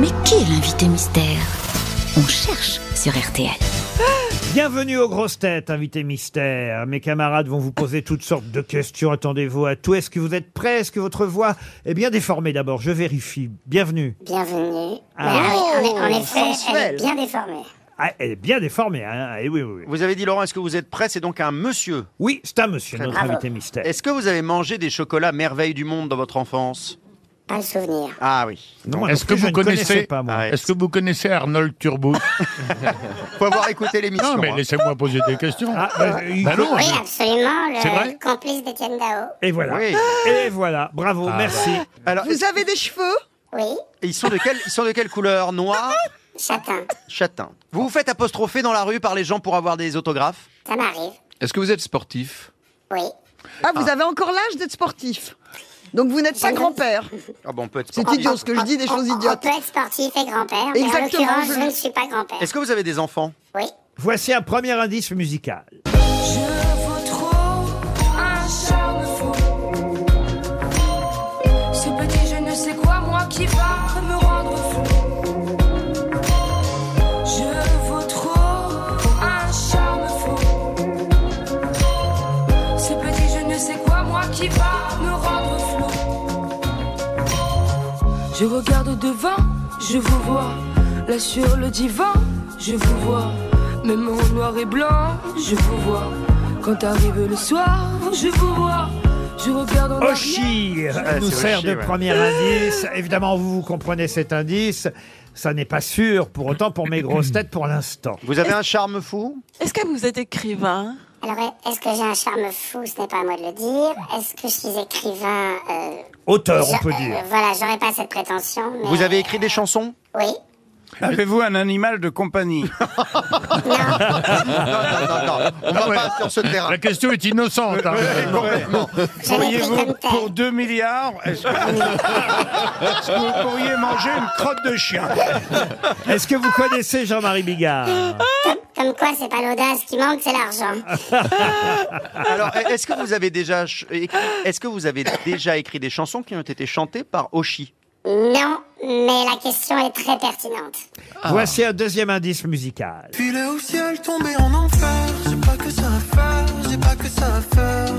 Mais qui est l'invité mystère? On cherche sur RTL. Bienvenue aux grosses têtes, invité mystère. Mes camarades vont vous poser toutes sortes de questions. Attendez-vous à tout. Est-ce que vous êtes prêts? Est-ce que votre voix est bien déformée d'abord? Je vérifie. Bienvenue. Bienvenue. Ah. Oui, en, en effet, elle est bien déformée. Ah, elle est bien déformée. Hein Et oui, oui, oui. Vous avez dit, Laurent, est-ce que vous êtes prêt C'est donc un monsieur. Oui, c'est un monsieur, notre Bravo. invité mystère. Est-ce que vous avez mangé des chocolats merveilles du monde dans votre enfance? Pas le souvenir. Ah oui. Non, moi Est-ce non que plus, vous je ne connaissais connaissez pas, moi. Ah ouais. Est-ce que vous connaissez Arnold Turbo Faut avoir écouté l'émission. Non, mais hein. laissez-moi poser des questions. Ah, bah, il- Bah non, Oui, je- absolument, C'est le vrai complice d'Étienne Dao. Et voilà. Oui. Et voilà. Bravo, merci. Alors, Vous avez des cheveux Oui, ils sont de quelle, ils sont de quelle couleur Noir châtain. Châtain. Vous vous faites apostropher dans la rue par les gens pour avoir des autographes Ça m'arrive. Est-ce que vous êtes sportif? Oui. Ah, vous avez encore l'âge d'être sportif? Donc vous n'êtes pas grand-père. Ah bon, on peut être C'est sportif. idiot ce que je dis, des choses on- On idiotes. peut être sportif et grand-père, mais en Exactement, l'occurrence, je- je ne suis pas grand-père. Est-ce que vous avez des enfants? Oui. Voici un premier indice musical. Je Je regarde devant, je vous vois. Là sur le divan, je vous vois. Même en noir et blanc, je vous vois. Quand arrive le soir, je vous vois. Je regarde en arrière. Oshi Ouais, nous c'est sert de ouais. premier indice. Évidemment, vous, vous comprenez cet indice. Ça n'est pas sûr, pour autant, pour mes grosses têtes pour l'instant. Vous avez un charme fou? Est-ce que vous êtes écrivain? Alors, est-ce que j'ai un charme fou? Ce n'est pas à moi de le dire. Est-ce que je suis écrivain euh, Auteur, on peut euh, dire. Voilà, j'aurais pas cette prétention. Mais... Vous avez écrit des chansons? Oui. Avez-vous un animal de compagnie? Non. Non, non, non, non. On va ouais. pas sur ce terrain. La question est innocente. hein. Complètement. Pourriez-vous, pour 2 milliards, est-ce que, vous... est-ce que vous pourriez manger une crotte de chien? Est-ce que vous connaissez Jean-Marie Bigard? Comme quoi, c'est pas l'audace qui manque, c'est l'argent. Alors, est-ce que vous avez déjà ch- écrit, est-ce que vous avez déjà écrit des chansons qui ont été chantées par Oshi Non, mais la question est très pertinente. Voici un deuxième indice musical. Filet au ciel, tombé en enfer. J'ai pas que ça à faire, j'ai pas que ça à faire.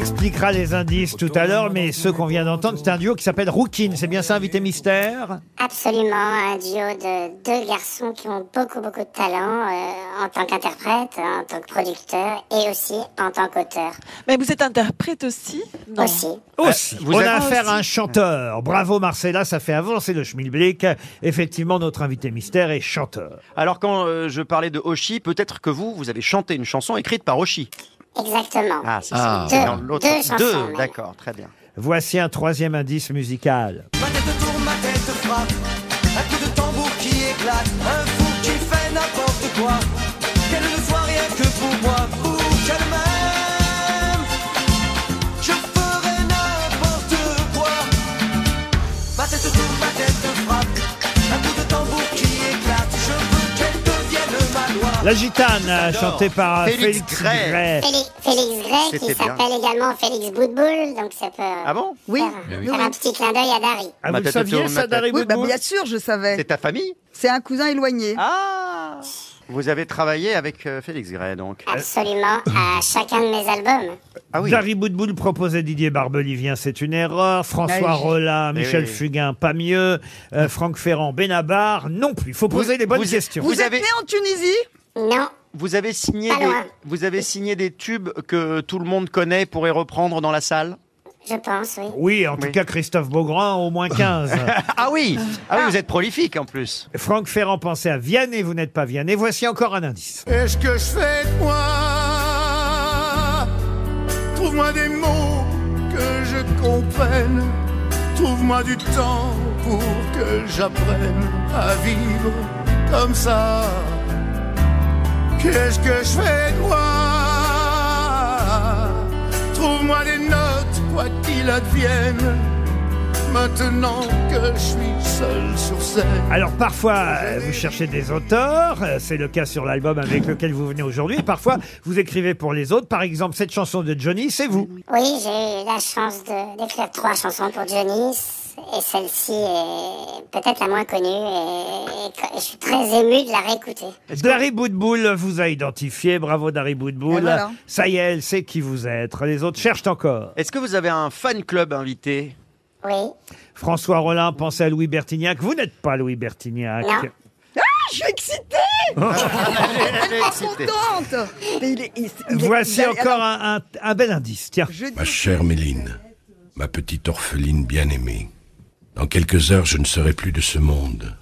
Expliquera les indices tout à l'heure, mais ceux qu'on vient d'entendre, c'est un duo qui s'appelle Rookin. C'est bien ça, invité mystère? Absolument, un duo de deux garçons qui ont beaucoup, beaucoup de talent euh, en tant qu'interprète, en tant que producteur et aussi en tant qu'auteur. Mais vous êtes interprète aussi? Non. Aussi. Aussi. vous On avez- a affaire à un chanteur. Bravo Marcella, ça fait avancer le schmilblick. Effectivement, notre invité mystère est chanteur. Alors, quand euh, je parlais de Oshi, peut-être que vous, vous avez chanté une chanson écrite par Oshi. Exactement. Ah, c'est Ah. ça. Deux- Dans l'autre- deux chansons, même. d'accord, très bien. Voici un troisième indice musical. Ma tête tourne, ma tête frappe. Un coup de tambour qui éclate. Un fou qui fait n'importe quoi. La gitane, chantée par Félix Félix Gray. Gray. Félix, Félix Gray, qui C'était bien. s'appelle également Félix Boudboul, donc ça peut Ah bon Oui. faire, faire un petit clin d'œil à Dari. Ah, Ma vous le tête saviez, tourne, ça, ma Dari tête- Oui, bah, Boudboul bien sûr, je savais. C'est ta famille C'est un cousin éloigné. Ah Vous avez travaillé avec euh, Félix Gray, donc. Absolument, à chacun de mes albums. Ah oui. Dari Boudboul proposait Didier Barbelivien, c'est une erreur. François Ah oui. Rollin, Eh Michel oui. Fugain, pas mieux. Euh, Franck Ferrand, Benabar, non plus. Faut poser les bonnes vous- questions. Vous, vous êtes avez- né en Tunisie? Non, Vous avez signé Pas des, loin. vous avez signé des tubes que tout le monde connaît pourrait reprendre dans la salle? je pense, oui. Oui, en tout Oui. cas, Christophe Beaugrand, au moins 15. Ah oui, ah oui, vous êtes prolifique en plus. Franck Ferrand pensait à Vianney, vous n'êtes pas Vianney. Voici encore un indice. Est-ce que je fais de moi? Trouve-moi des mots que je comprenne. Trouve-moi du temps pour que j'apprenne à vivre comme ça. Qu'est-ce que je fais de moi Trouve-moi des notes, quoi qu'il advienne. maintenant que je suis seul sur scène. Alors parfois, euh, vous cherchez des auteurs, euh, c'est le cas sur l'album avec lequel vous venez aujourd'hui, et parfois vous écrivez pour les autres. Par exemple, cette chanson de Johnny, c'est vous. Oui, j'ai eu la chance de- d'écrire trois chansons pour Johnny. Et celle-ci est peut-être la moins connue. Et, et je suis très ému de la réécouter. Dari Boudboul vous a identifié, bravo Dari Boudboul. Voilà. Ça y est, elle sait qui vous êtes. Les autres cherchent encore. Est-ce que vous avez un fan club invité? Oui. François Rollin pensez à Louis Bertignac. Vous n'êtes pas Louis Bertignac. Non. Ah, je suis excitée Elle Elle est est excitée. contente Mais il est- il- il est- Voici encore alors, un, un- un bel indice. Tiens. Ma chère Méline, ma petite orpheline bien-aimée, dans quelques heures je ne serai plus de ce monde.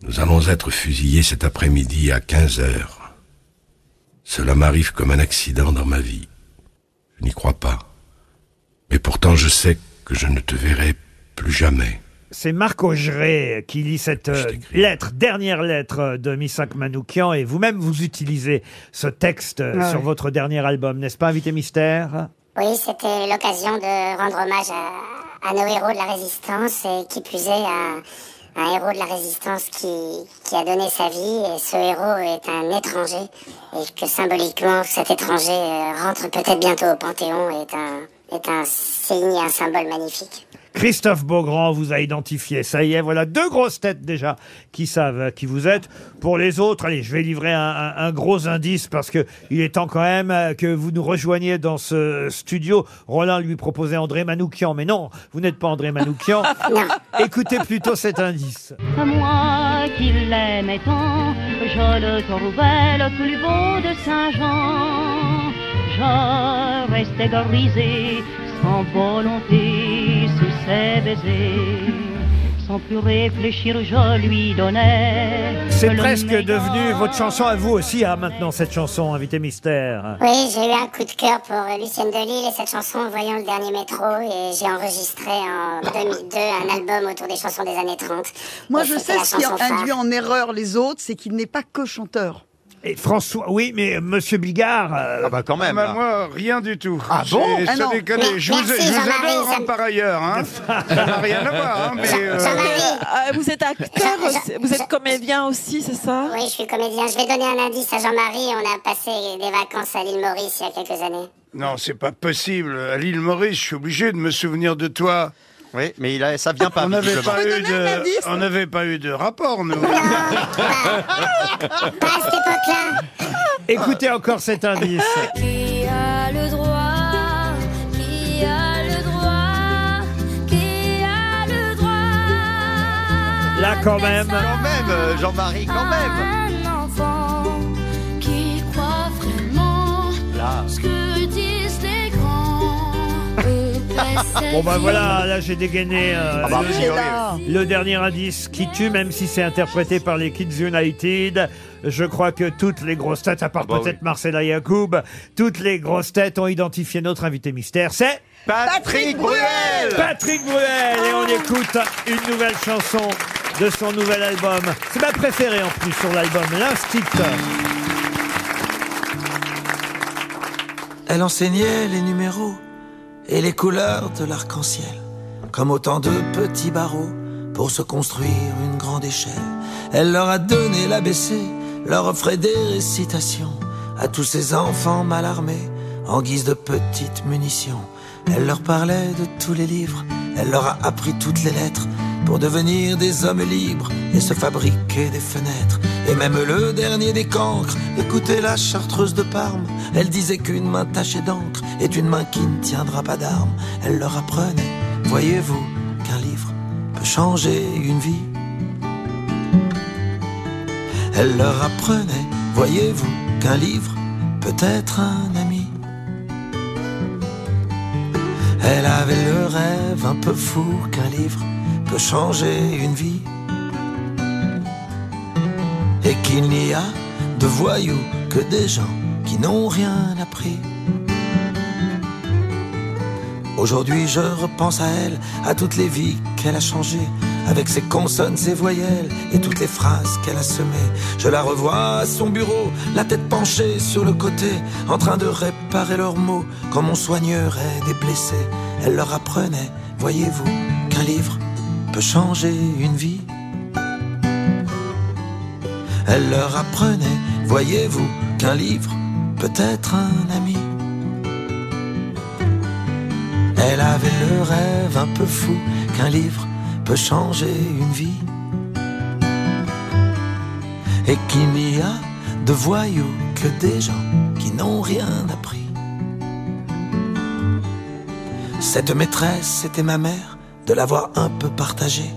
Nous allons être fusillés cet après-midi à 15 heures. Cela m'arrive comme un accident dans ma vie. Je n'y crois pas. Mais pourtant je sais que je ne te verrai plus jamais. C'est Marc Augeret qui lit cette euh, lettre, dernière lettre euh, de Missak Manoukian, et vous-même vous utilisez ce texte euh, Ouais. sur votre dernier album, n'est-ce pas, Invité Mystère? Oui, c'était l'occasion de rendre hommage à, à nos héros de la résistance et qui est à un héros de la résistance qui, a donné sa vie et ce héros est un étranger et que symboliquement cet étranger euh, rentre peut-être bientôt au Panthéon est un, est un signe un symbole magnifique. Christophe Beaugrand vous a identifié. Ça y est, voilà deux grosses têtes déjà qui savent euh, qui vous êtes. Pour les autres, allez, je vais livrer un, un- un gros indice parce que il est temps quand même euh, que vous nous rejoigniez dans ce studio. Roland lui proposait André Manoukian, mais non, vous n'êtes pas André Manoukian. Écoutez plutôt cet indice. Moi qui l'aimais tant, je le trouvais le plus beau de Saint-Jean. Je restais grisé, sans volonté, ses baisers. Sans plus réfléchir, je lui donnais. C'est presque devenu votre chanson à vous aussi, hein, maintenant, cette chanson, Invité Mystère. Oui, j'ai eu un coup de cœur pour euh, Lucienne Delille et cette chanson en voyant le dernier métro et j'ai enregistré en 2002 un album autour des chansons des années 30. Moi, Et je sais ce qui phare. induit en erreur les autres, c'est qu'il n'est pas que chanteur. Et François, oui, mais Monsieur Bigard. Ah bah quand même. Bah, là. moi, rien du tout. Ah bon C'est- Ah ça non. Mais- Je vous, merci, je vous Jean-Marie, adore ça hein, me- par ailleurs. Hein. ça n'a rien à voir. Hein, mais, euh, Euh, vous êtes acteur, aussi- vous êtes comédien aussi, c'est ça? Oui, je suis comédien. Je vais donner un indice à Jean-Marie. On a passé des vacances à l'île Maurice il y a quelques années. Non, c'est pas possible. À l'île Maurice, je suis obligé de me souvenir de toi. Oui, mais il a, ça vient pas. On n'avait pas, eu de, on n'avait pas eu de rapport, nous. Pas à cette époque-là. Écoutez encore cet indice. Qui a le droit Qui a le droit Qui a le droit Là, quand même. Quand même, euh, Jean-Marie, quand même. Bon bah voilà, là j'ai dégainé euh, Ah bah, le, dernier indice qui tue, même si c'est interprété par les Kids United. Je crois que toutes les grosses têtes, à part Bah peut-être Marcella Yacoub, toutes les grosses têtes ont identifié notre invité mystère. C'est Patrick Bruel Patrick Bruel Et on écoute une nouvelle chanson de son nouvel album. C'est ma préférée en plus sur l'album, L'Instincteur. Elle enseignait les numéros et les couleurs de l'arc-en-ciel, comme autant de petits barreaux pour se construire une grande échelle. Elle leur a donné l'ABC, leur offrait des récitations à tous ces enfants mal armés en guise de petites munitions. Elle leur parlait de tous les livres, elle leur a appris toutes les lettres pour devenir des hommes libres et se fabriquer des fenêtres. Et même le dernier des cancres, écoutez la chartreuse de Parme, elle disait qu'une main tachée d'encre est une main qui ne tiendra pas d'armes. Elle leur apprenait, voyez-vous, qu'un livre peut changer une vie. Elle leur apprenait, voyez-vous, qu'un livre peut être un ami. Elle avait le rêve un peu fou qu'un livre peut changer une vie. Qu'il n'y a de voyous que des gens qui n'ont rien appris. Aujourd'hui je repense à elle, à toutes les vies qu'elle a changées, avec ses consonnes, ses voyelles et toutes les phrases qu'elle a semées. Je la revois à son bureau, la tête penchée sur le côté, en train de réparer leurs mots, comme on soignerait des blessés. Elle leur apprenait, voyez-vous, qu'un livre peut changer une vie. Elle leur apprenait, voyez-vous, qu'un livre peut être un ami. Elle avait le rêve un peu fou qu'un livre peut changer une vie. Et qu'il n'y a de voyous que des gens qui n'ont rien appris. Cette maîtresse était ma mère, de l'avoir un peu partagée.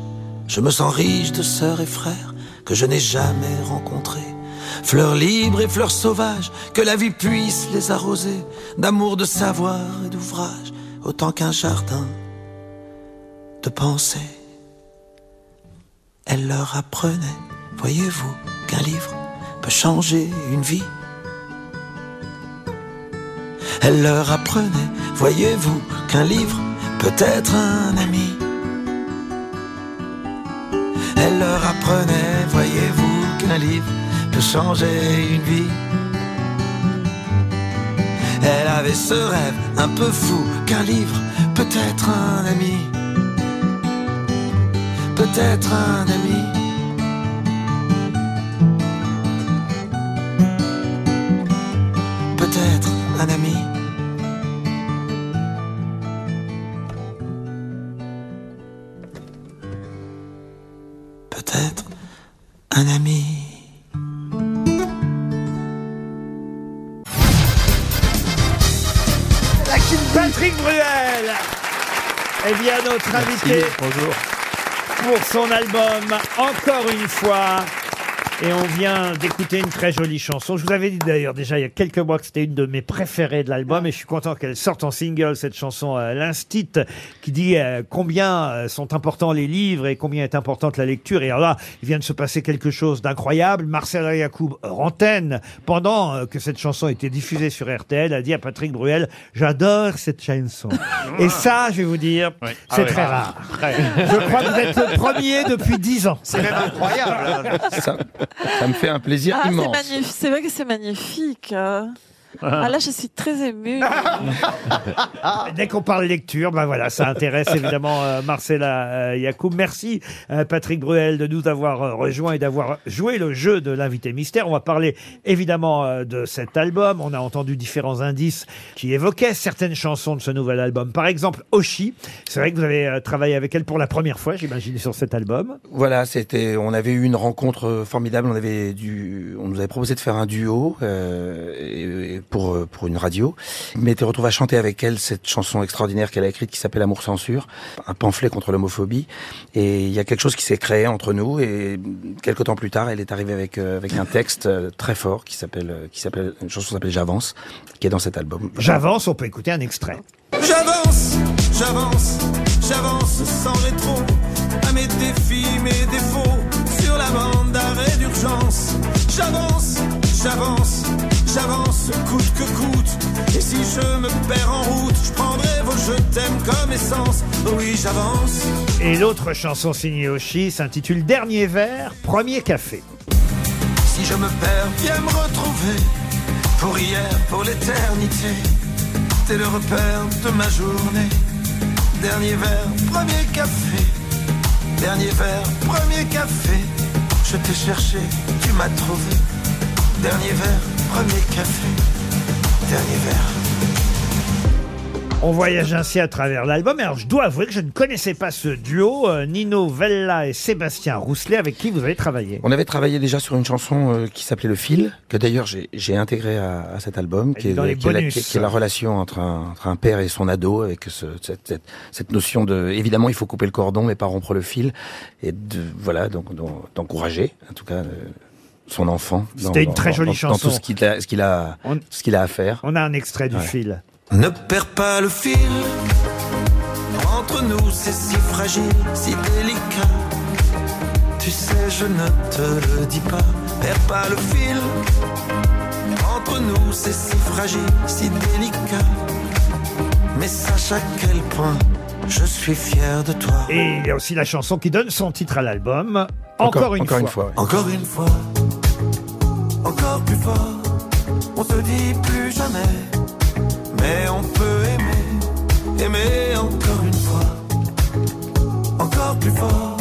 Je me sens riche de sœurs et frères que je n'ai jamais rencontrés. Fleurs libres et fleurs sauvages, que la vie puisse les arroser d'amour, de savoir et d'ouvrage, autant qu'un jardin de pensée. Elle leur apprenait, voyez-vous, qu'un livre peut changer une vie. Elle leur apprenait, voyez-vous, qu'un livre peut être un ami. Elle leur apprenait, voyez-vous, qu'un livre peut changer une vie. Elle avait ce rêve un peu fou qu'un livre peut être un ami. Peut-être un ami. Peut-être un ami. Notre invité Bonjour. pour son album Encore une fois. Et on vient d'écouter une très jolie chanson. Je vous avais dit d'ailleurs déjà il y a quelques mois que c'était une de mes préférées de l'album et je suis content qu'elle sorte en single cette chanson euh, L'Instit qui dit euh, combien euh, sont importants les livres et combien est importante la lecture. Et alors là, il vient de se passer quelque chose d'incroyable. Marcel Yacoub Rantaine, pendant euh, que cette chanson était diffusée sur RTL, a dit à Patrick Bruel "J'adore cette chanson." et ça, je vais vous dire, c'est Ah très rare. Très. Je crois que vous êtes le premier depuis dix ans. C'est même incroyable. Ça, ça me fait un plaisir Ah, immense. C'est vrai que c'est magnifique. Ah là, je suis très émue. Dès qu'on parle lecture, ben voilà, ça intéresse évidemment euh, Marcella euh, Yacoub. Merci euh, Patrick Bruel de nous avoir euh, rejoint et d'avoir joué le jeu de l'invité mystère. On va parler évidemment euh, de cet album. On a entendu différents indices qui évoquaient certaines chansons de ce nouvel album. Par exemple, Oshi. C'est vrai que vous avez euh, travaillé avec elle pour la première fois, j'imagine, sur cet album. Voilà, c'était, on avait eu une rencontre formidable. On avait dû, on nous avait proposé de faire un duo euh, et- et pour euh, pour une radio. Je m'étais retrouvé à chanter avec elle cette chanson extraordinaire qu'elle a écrite qui s'appelle Amour censure, un pamphlet contre l'homophobie. Et il y a quelque chose qui s'est créé entre nous. Et quelques temps plus tard, elle est arrivée avec euh, avec un texte euh, très fort qui s'appelle qui s'appelle une chanson qui s'appelle J'avance, qui est dans cet album. J'avance, on peut écouter un extrait. J'avance, j'avance, j'avance sans rétro à mes défis, mes défauts sur la bande d'arrêt d'urgence. J'avance, j'avance, j'avance coûte que coûte. Et si je me perds en route, je prendrai vos je t'aime comme essence. Oui, j'avance. Et l'autre chanson signée Oshi s'intitule Dernier verre, premier café. Si je me perds, viens me retrouver. Pour hier, pour l'éternité. T'es le repère de ma journée. Dernier verre, premier café. Dernier verre, premier café. Je t'ai cherché, tu m'as trouvé. Dernier verre, premier café. Dernier verre. On voyage ainsi à travers l'album. Alors, je dois avouer que je ne connaissais pas ce duo, euh, Nino Vella et Sébastien Rousselet, avec qui vous avez travaillé. On avait travaillé déjà sur une chanson euh, qui s'appelait Le Fil, que d'ailleurs j'ai j'ai intégré à, à cet album, qui est qui la, bonus. qui est- qui est la relation entre un, entre un père et son ado, avec ce, cette, cette, cette notion de, évidemment, il faut couper le cordon, mais pas rompre le fil, et de, voilà, donc donc, d'encourager, en tout cas, euh, son enfant. dans- C'était une très jolie dans, chanson. Dans tout ce qu'il a, ce qu'il a, ce qu'il a à faire. On a un extrait du Ouais. fil. Ne perds pas le fil. Entre nous, c'est si fragile, si délicat. Tu sais, je ne te le dis pas. Perds pas le fil. Entre nous, c'est si fragile, si délicat. Mais sache à quel point je suis fier de toi. Et il y a aussi la chanson qui donne son titre à l'album, Encore, une, fois. Encore une fois, encore fort. On se dit plus jamais, mais on peut aimer, aimer encore une fois. plus fort.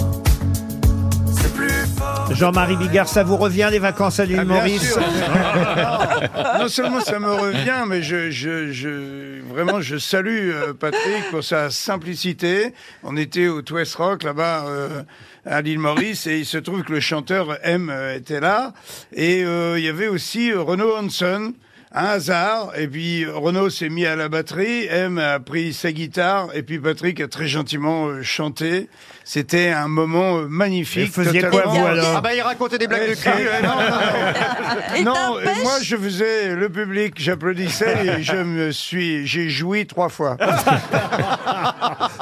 C'est plus fort. Jean-Marie Bigard, ça vous revient les vacances à l'île Ah, Maurice sûr. non seulement ça me revient, mais je, je, je- vraiment, je salue euh, Patrick pour sa simplicité. On était au Twist Rock là-bas euh, à l'île Maurice et il se trouve que le chanteur M était là et euh, il y avait aussi euh, Renaud Hanson. Un hasard, et puis Renaud s'est mis à la batterie, M a pris sa guitare, et puis Patrick a très gentiment euh, chanté. C'était un moment euh, magnifique. Et faisiez quoi, totalement- vous, alors Ah bah il racontait des blagues de cul. non, non, non. Non, moi je faisais le public, j'applaudissais et je me suis, j'ai joui trois fois.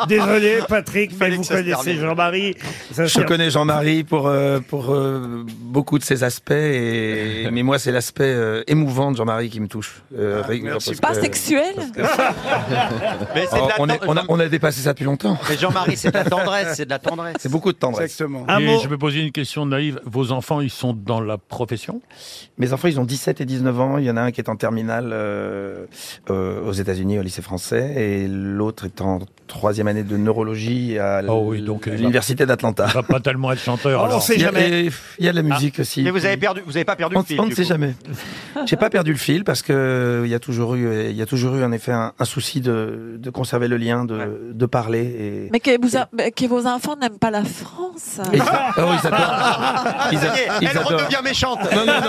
Désolé Patrick, mais vous connaissez. Jean-Marie. Ça, Je c'est- connais Jean-Marie pour euh, pour euh, beaucoup de ses aspects, et, mais moi c'est l'aspect euh, émouvant de Jean-Marie qui me touche. euh, régulièrement, merci. parce Pas que- sexuel Mais c'est de Oh, la on, est- tendresse. on a, on a dépassé ça depuis longtemps. Mais Jean-Marie, c'est de la tendresse, c'est de la tendresse. C'est beaucoup de tendresse. Exactement. Un Et je vais poser une question naïve. Vos enfants, ils sont dans la profession? Mes enfants, ils ont 17 et 19 ans. Il y en a un qui est en terminale euh, euh, aux États-Unis, au lycée français, et l'autre est en troisième année de neurologie à Oh oui, l'université d'Atlanta. Il va pas tellement être chanteur. Oh, on alors. sait Il y, a, jamais. il y a de la musique aussi. Mais vous avez perdu, vous avez pas perdu On le fil. on ne sait coup. jamais. J'ai pas perdu le fil parce que il y a toujours eu, il y a toujours eu en effet un, un souci de, de conserver le lien, de, de parler. Et... Mais que, vous a- mais que vos enfants n'aiment pas la France. Et- oh, ils adorent. Ils, a- ils elle adorent. redevient méchante. Non, non, non.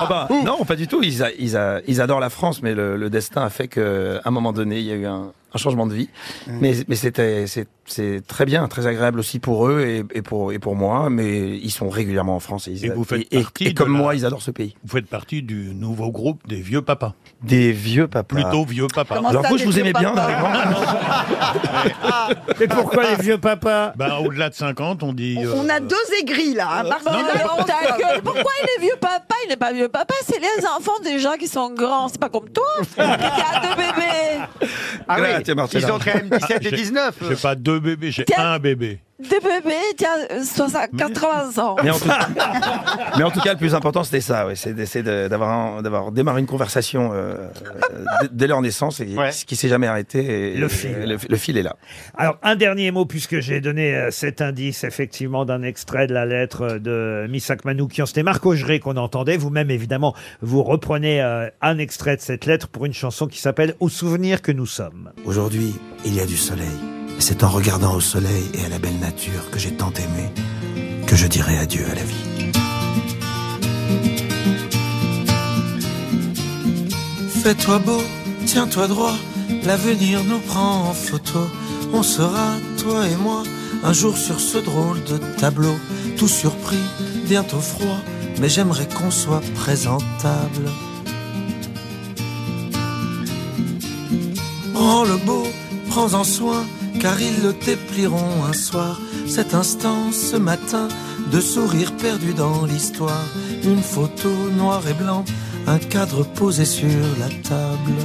Ah bah, non, pas du tout. Ils, a- ils, a- ils adorent la France, mais le, le destin a fait qu'à un moment donné, il y a eu un, un changement de vie. Mais, mais c'était, c'est, c'est très bien, très agréable aussi pour eux et, et pour, et pour moi. Mais ils sont régulièrement en France et, ils Et vous faites et, comme la- moi, ils adorent ce pays. Vous faites partie du nouveau groupe des vieux papas. Des vieux papas. Plutôt vieux papas. Comment Alors ça, vous, des je vous vieux aimais bien, papas dans les grands- Mais pourquoi les vieux papas? Ben, au-delà de 50, on dit. euh, On a deux aigris là. hein, parce Bon, qu'il a- alors, ta gueule. Pourquoi il est vieux papa? Il n'est pas vieux papa, c'est les enfants déjà qui sont grands. C'est pas comme toi qui a deux bébés. Ah oui, Marcella. ils ont quand même 17 et J'ai- 19. J'ai pas deux bébés, j'ai Tiens. un bébé. Deux bébés, tiens, euh, 60, 80 ans. Mais en, tout, mais en tout cas, le plus important, c'était ça, ouais, c'est d'essayer de- d'avoir un- d'avoir démarré une conversation euh, euh, dès- dès leur naissance, et Ouais. ce qui s'est jamais arrêté. Et, Le fil. et Le, le fil est là. Alors, un dernier mot, puisque j'ai donné euh, cet indice, effectivement, d'un extrait de la lettre de Missak Manoukian. C'était Marc Augeret qu'on entendait. Vous-même, évidemment, vous reprenez euh, un extrait de cette lettre pour une chanson qui s'appelle Au souvenir que nous sommes. Aujourd'hui, il y a du soleil. C'est en regardant au soleil et à la belle nature que j'ai tant aimé que je dirai adieu à la vie. Fais-toi beau, tiens-toi droit, l'avenir nous prend en photo. On sera, toi et moi, un jour sur ce drôle de tableau, tout surpris, bientôt froid, mais j'aimerais qu'on soit présentable. Prends le beau, prends-en soin, car ils le déplieront un soir. Cet instant, ce matin, de sourire perdu dans l'histoire. Une photo noir et blanc, un cadre posé sur la table.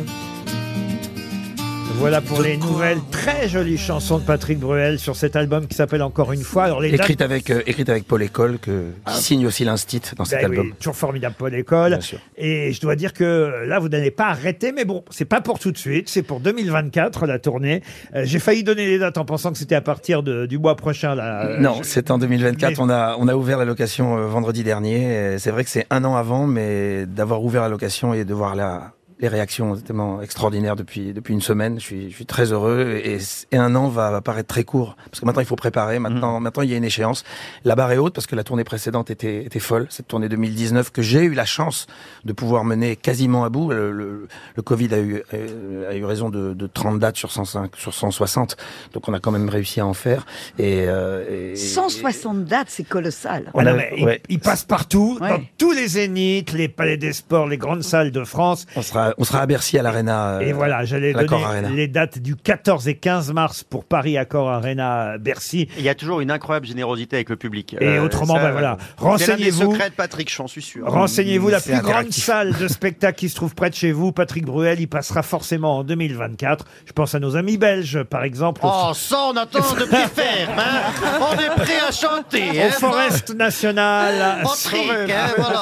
Voilà pour les nouvelles très jolies chansons de Patrick Bruel sur cet album qui s'appelle Encore une fois. Alors, les Écrite dates- avec, euh, écrite avec Paul École, que, qui signe aussi l'instit dans cet Ben oui, album. toujours formidable Paul École. Bien sûr. Et je dois dire que là, vous n'allez pas arrêter, mais bon, c'est pas pour tout de suite, c'est pour 2024 la tournée. Euh, J'ai failli donner les dates en pensant que c'était à partir de- du mois prochain. Là. Euh, Non, je- c'est en 2024. Mais- On a on a ouvert la location euh, vendredi dernier. Et C'est vrai que c'est un an avant, mais d'avoir ouvert la location et de voir la les réactions tellement extraordinaires depuis depuis une semaine, je suis je suis très heureux et, et un an va, va paraître très court parce que maintenant il faut préparer. Maintenant Mhm. maintenant il y a une échéance. La barre est haute parce que la tournée précédente était était folle. Cette tournée 2019 que j'ai eu la chance de pouvoir mener quasiment à bout. Le, le, le Covid a eu euh, a eu raison de, de 30 dates sur 105 sur 160, donc on a quand même réussi à en faire. Et, euh, et- 160 dates, c'est colossal. Ah non, a- mais il- ouais. il, passe partout, Ouais. dans tous les zéniths, les palais des sports, les grandes salles de France. On sera, on sera à Bercy à l'Arena. euh, Et voilà, j'allais donner Arena. les dates du 14 et 15 mars pour Paris Accor Arena Bercy. Il y a toujours une incroyable générosité avec le public. Et autrement, ben voilà. Renseignez-vous. Secrets de Patrick, j'en suis sûr. Renseignez-vous, la plus grande salle de spectacle qui se trouve près de chez vous, Patrick Bruel, y passera forcément en 2024. Je pense à nos amis belges, par exemple. Oh, ça, on attend de pied ferme, hein. On est prêt à chanter, au hein. Forest National. En trick, hein, voilà.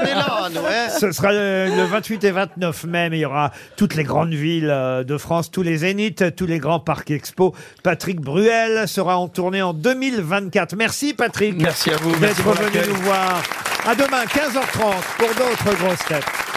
On est là, nous, hein. Ce sera le, le 28 et 29 9 mai, mais il y aura toutes les grandes villes euh, de France, tous les zéniths, tous les grands parcs expo. Patrick Bruel sera en tournée en 2024. Merci Patrick. Merci à vous, merci D'être pour l'accueil. nous voir. À demain, 15h30 pour d'autres grosses têtes.